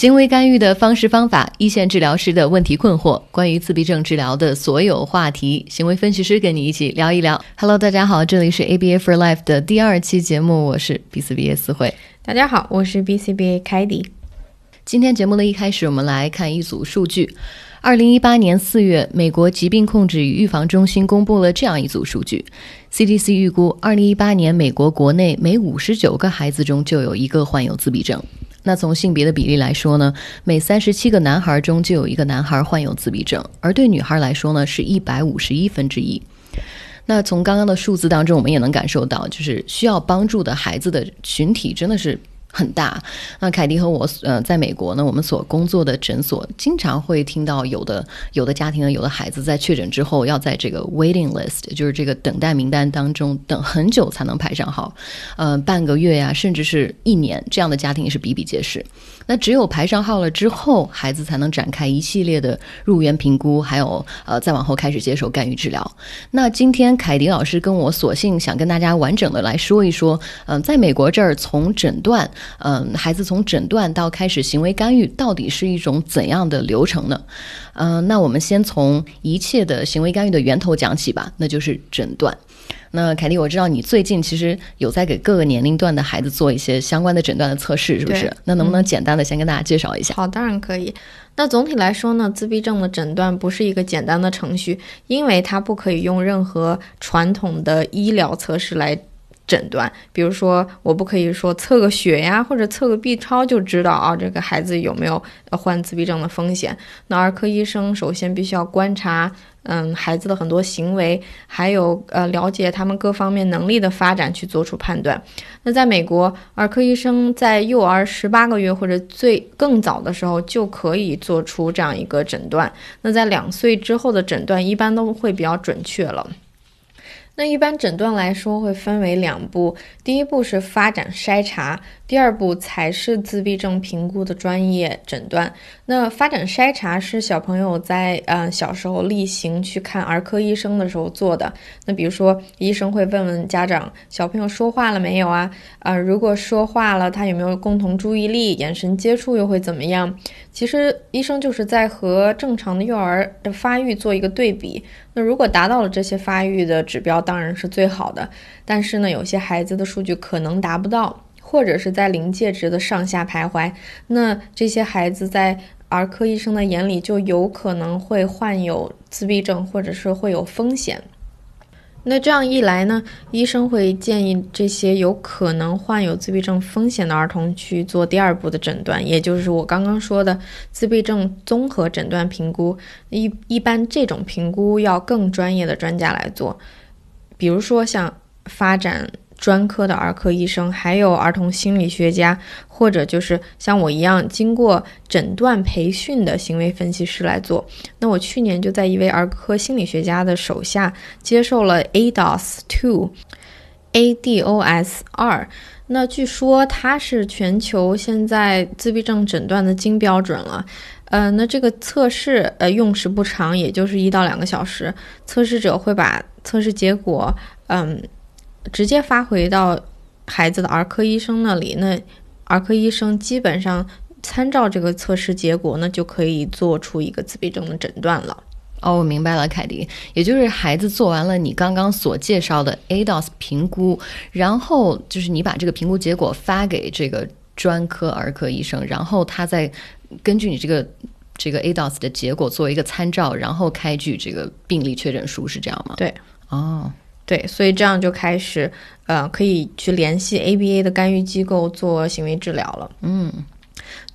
行为干预的方式方法，一线治疗师的问题困惑，关于自闭症治疗的所有话题，行为分析师跟你一起聊一聊。Hello，大家好，这里是 ABA for Life 的第二期节目，我是 BCBA 思慧。大家好，我是 BCBA 凯迪。今天节目的一开始，我们来看一组数据。二零一八年四月，美国疾病控制与预防中心公布了这样一组数据：CDC 预估，二零一八年美国国内每五十九个孩子中就有一个患有自闭症。那从性别的比例来说呢，每三十七个男孩中就有一个男孩患有自闭症，而对女孩来说呢，是一百五十一分之一。那从刚刚的数字当中，我们也能感受到，就是需要帮助的孩子的群体真的是。很大。那凯迪和我，呃，在美国呢，我们所工作的诊所经常会听到有的有的家庭呢，有的孩子在确诊之后要在这个 waiting list，就是这个等待名单当中等很久才能排上号，呃，半个月呀，甚至是一年，这样的家庭也是比比皆是。那只有排上号了之后，孩子才能展开一系列的入园评估，还有呃，再往后开始接受干预治疗。那今天凯迪老师跟我索性想跟大家完整的来说一说，嗯，在美国这儿从诊断。嗯，孩子从诊断到开始行为干预，到底是一种怎样的流程呢？嗯，那我们先从一切的行为干预的源头讲起吧，那就是诊断。那凯蒂，我知道你最近其实有在给各个年龄段的孩子做一些相关的诊断的测试，是不是？那能不能简单的先跟大家介绍一下？好，当然可以。那总体来说呢，自闭症的诊断不是一个简单的程序，因为它不可以用任何传统的医疗测试来。诊断，比如说，我不可以说测个血呀，或者测个 B 超就知道啊，这个孩子有没有患自闭症的风险。那儿科医生首先必须要观察，嗯，孩子的很多行为，还有呃，了解他们各方面能力的发展，去做出判断。那在美国，儿科医生在幼儿十八个月或者最更早的时候就可以做出这样一个诊断。那在两岁之后的诊断，一般都会比较准确了。那一般诊断来说会分为两步，第一步是发展筛查，第二步才是自闭症评估的专业诊断。那发展筛查是小朋友在呃小时候例行去看儿科医生的时候做的。那比如说医生会问问家长，小朋友说话了没有啊？啊，如果说话了，他有没有共同注意力？眼神接触又会怎么样？其实医生就是在和正常的幼儿的发育做一个对比。那如果达到了这些发育的指标，当然是最好的。但是呢，有些孩子的数据可能达不到，或者是在临界值的上下徘徊。那这些孩子在儿科医生的眼里，就有可能会患有自闭症，或者是会有风险。那这样一来呢，医生会建议这些有可能患有自闭症风险的儿童去做第二步的诊断，也就是我刚刚说的自闭症综合诊断评估。一一般这种评估要更专业的专家来做，比如说像发展。专科的儿科医生，还有儿童心理学家，或者就是像我一样经过诊断培训的行为分析师来做。那我去年就在一位儿科心理学家的手下接受了 ADOS Two，ADOS 二。那据说它是全球现在自闭症诊断的金标准了。呃，那这个测试呃用时不长，也就是一到两个小时。测试者会把测试结果，嗯。直接发回到孩子的儿科医生那里，那儿科医生基本上参照这个测试结果呢，就可以做出一个自闭症的诊断了。哦，我明白了，凯迪，也就是孩子做完了你刚刚所介绍的 ADOS 评估，然后就是你把这个评估结果发给这个专科儿科医生，然后他再根据你这个这个 ADOS 的结果作为一个参照，然后开具这个病例确诊书，是这样吗？对，哦。对，所以这样就开始，呃，可以去联系 ABA 的干预机构做行为治疗了。嗯，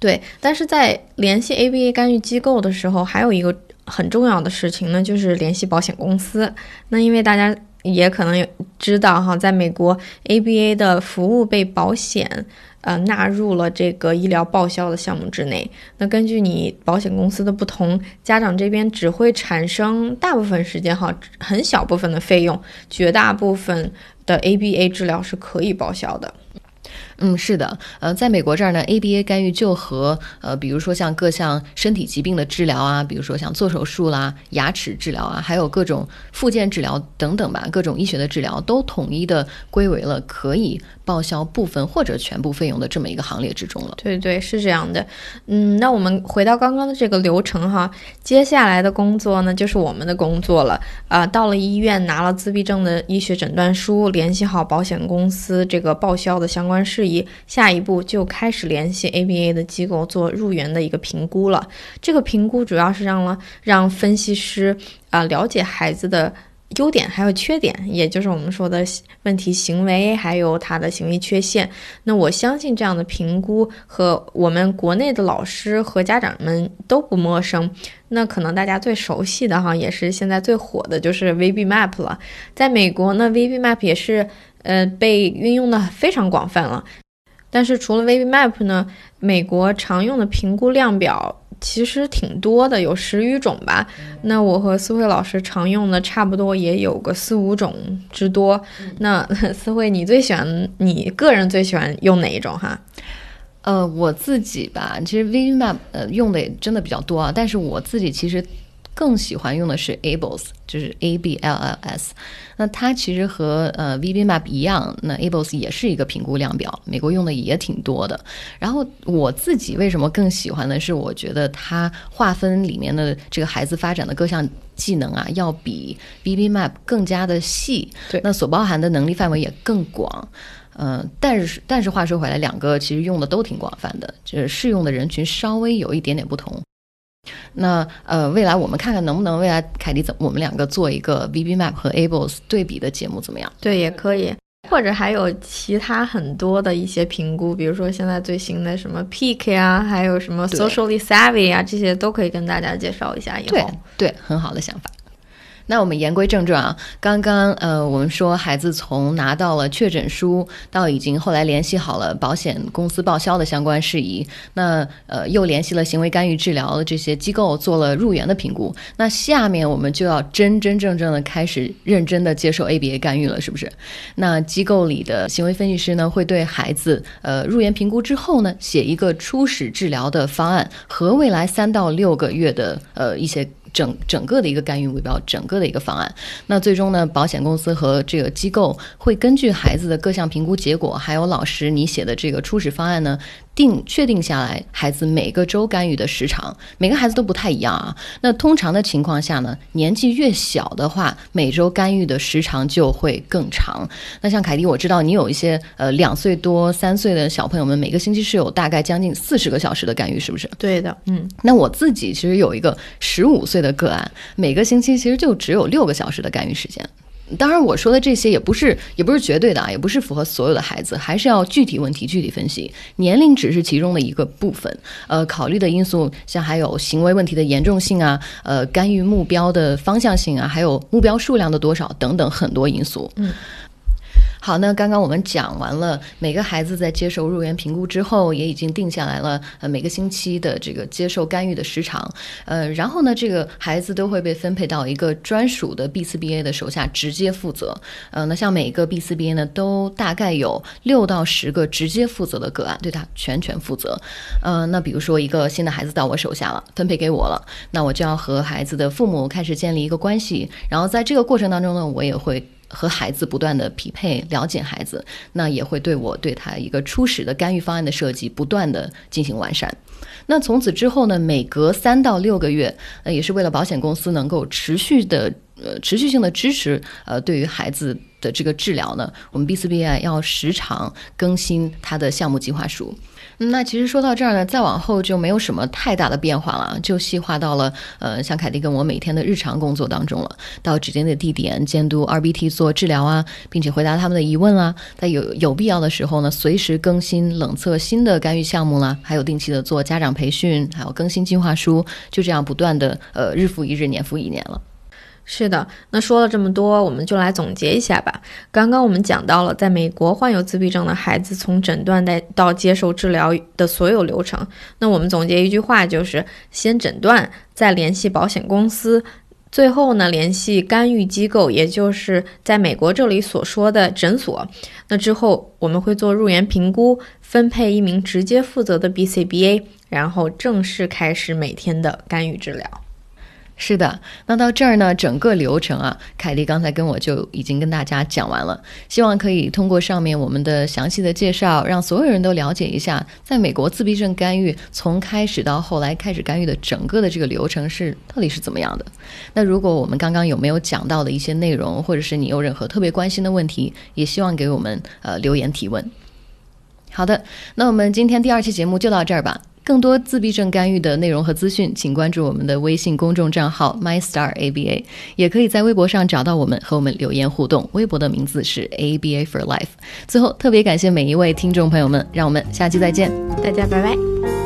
对。但是在联系 ABA 干预机构的时候，还有一个很重要的事情呢，就是联系保险公司。那因为大家也可能有知道哈，在美国 ABA 的服务被保险。呃，纳入了这个医疗报销的项目之内。那根据你保险公司的不同，家长这边只会产生大部分时间哈，很小部分的费用，绝大部分的 ABA 治疗是可以报销的。嗯，是的，呃，在美国这儿呢，ABA 干预就和呃，比如说像各项身体疾病的治疗啊，比如说像做手术啦、牙齿治疗啊，还有各种附件治疗等等吧，各种医学的治疗都统一的归为了可以报销部分或者全部费用的这么一个行列之中了。对对，是这样的。嗯，那我们回到刚刚的这个流程哈，接下来的工作呢，就是我们的工作了。啊，到了医院拿了自闭症的医学诊断书，联系好保险公司这个报销的相关事下一步就开始联系 ABA 的机构做入园的一个评估了。这个评估主要是让了让分析师啊了解孩子的。优点还有缺点，也就是我们说的问题行为，还有他的行为缺陷。那我相信这样的评估和我们国内的老师和家长们都不陌生。那可能大家最熟悉的哈，也是现在最火的就是 VB Map 了。在美国呢，VB Map 也是呃被运用的非常广泛了。但是除了 VB Map 呢，美国常用的评估量表。其实挺多的，有十余种吧。那我和思慧老师常用的差不多也有个四五种之多。那 思慧，你最喜欢你个人最喜欢用哪一种哈？呃，我自己吧，其实 v m a p 呃用的也真的比较多啊。但是我自己其实。更喜欢用的是 Ables，就是 A B L L S。那它其实和呃 VB Map 一样，那 Ables 也是一个评估量表，美国用的也挺多的。然后我自己为什么更喜欢的是，我觉得它划分里面的这个孩子发展的各项技能啊，要比 VB Map 更加的细。对，那所包含的能力范围也更广。嗯，但是但是话说回来，两个其实用的都挺广泛的，就是适用的人群稍微有一点点不同。那呃，未来我们看看能不能未来凯迪怎我们两个做一个 VB Map 和 Ables 对比的节目怎么样？对，也可以，或者还有其他很多的一些评估，比如说现在最新的什么 Peak 啊，还有什么 Socially Savvy 啊，这些都可以跟大家介绍一下。以后对对，很好的想法。那我们言归正传啊，刚刚呃，我们说孩子从拿到了确诊书到已经后来联系好了保险公司报销的相关事宜，那呃又联系了行为干预治疗的这些机构做了入园的评估，那下面我们就要真真正正的开始认真的接受 ABA 干预了，是不是？那机构里的行为分析师呢，会对孩子呃入园评估之后呢，写一个初始治疗的方案和未来三到六个月的呃一些。整整个的一个干预目标，整个的一个方案。那最终呢，保险公司和这个机构会根据孩子的各项评估结果，还有老师你写的这个初始方案呢。定确定下来，孩子每个周干预的时长，每个孩子都不太一样啊。那通常的情况下呢，年纪越小的话，每周干预的时长就会更长。那像凯迪，我知道你有一些呃两岁多、三岁的小朋友们，每个星期是有大概将近四十个小时的干预，是不是？对的，嗯。那我自己其实有一个十五岁的个案，每个星期其实就只有六个小时的干预时间。当然，我说的这些也不是也不是绝对的啊，也不是符合所有的孩子，还是要具体问题具体分析。年龄只是其中的一个部分，呃，考虑的因素像还有行为问题的严重性啊，呃，干预目标的方向性啊，还有目标数量的多少等等很多因素。嗯。好，那刚刚我们讲完了每个孩子在接受入园评估之后，也已经定下来了呃每个星期的这个接受干预的时长，呃，然后呢，这个孩子都会被分配到一个专属的 B 四 BA 的手下直接负责，呃，那像每个 B 四 BA 呢，都大概有六到十个直接负责的个案，对他全权负责，呃，那比如说一个新的孩子到我手下了，分配给我了，那我就要和孩子的父母开始建立一个关系，然后在这个过程当中呢，我也会。和孩子不断的匹配，了解孩子，那也会对我对他一个初始的干预方案的设计不断的进行完善。那从此之后呢，每隔三到六个月，呃，也是为了保险公司能够持续的呃持续性的支持，呃，对于孩子的这个治疗呢，我们 B 四 B I 要时常更新它的项目计划书。嗯那其实说到这儿呢，再往后就没有什么太大的变化了，就细化到了呃，像凯蒂跟我每天的日常工作当中了。到指定的地点监督 RBT 做治疗啊，并且回答他们的疑问啊。在有有必要的时候呢，随时更新冷测新的干预项目啦，还有定期的做家长培训，还有更新计划书，就这样不断的呃日复一日，年复一年了。是的，那说了这么多，我们就来总结一下吧。刚刚我们讲到了，在美国患有自闭症的孩子从诊断到到接受治疗的所有流程。那我们总结一句话，就是先诊断，再联系保险公司，最后呢联系干预机构，也就是在美国这里所说的诊所。那之后我们会做入园评估，分配一名直接负责的 BCBA，然后正式开始每天的干预治疗。是的，那到这儿呢，整个流程啊，凯莉刚才跟我就已经跟大家讲完了。希望可以通过上面我们的详细的介绍，让所有人都了解一下，在美国自闭症干预从开始到后来开始干预的整个的这个流程是到底是怎么样的。那如果我们刚刚有没有讲到的一些内容，或者是你有任何特别关心的问题，也希望给我们呃留言提问。好的，那我们今天第二期节目就到这儿吧。更多自闭症干预的内容和资讯，请关注我们的微信公众账号 MyStarABA，也可以在微博上找到我们，和我们留言互动。微博的名字是 ABA for Life。最后，特别感谢每一位听众朋友们，让我们下期再见，大家拜拜。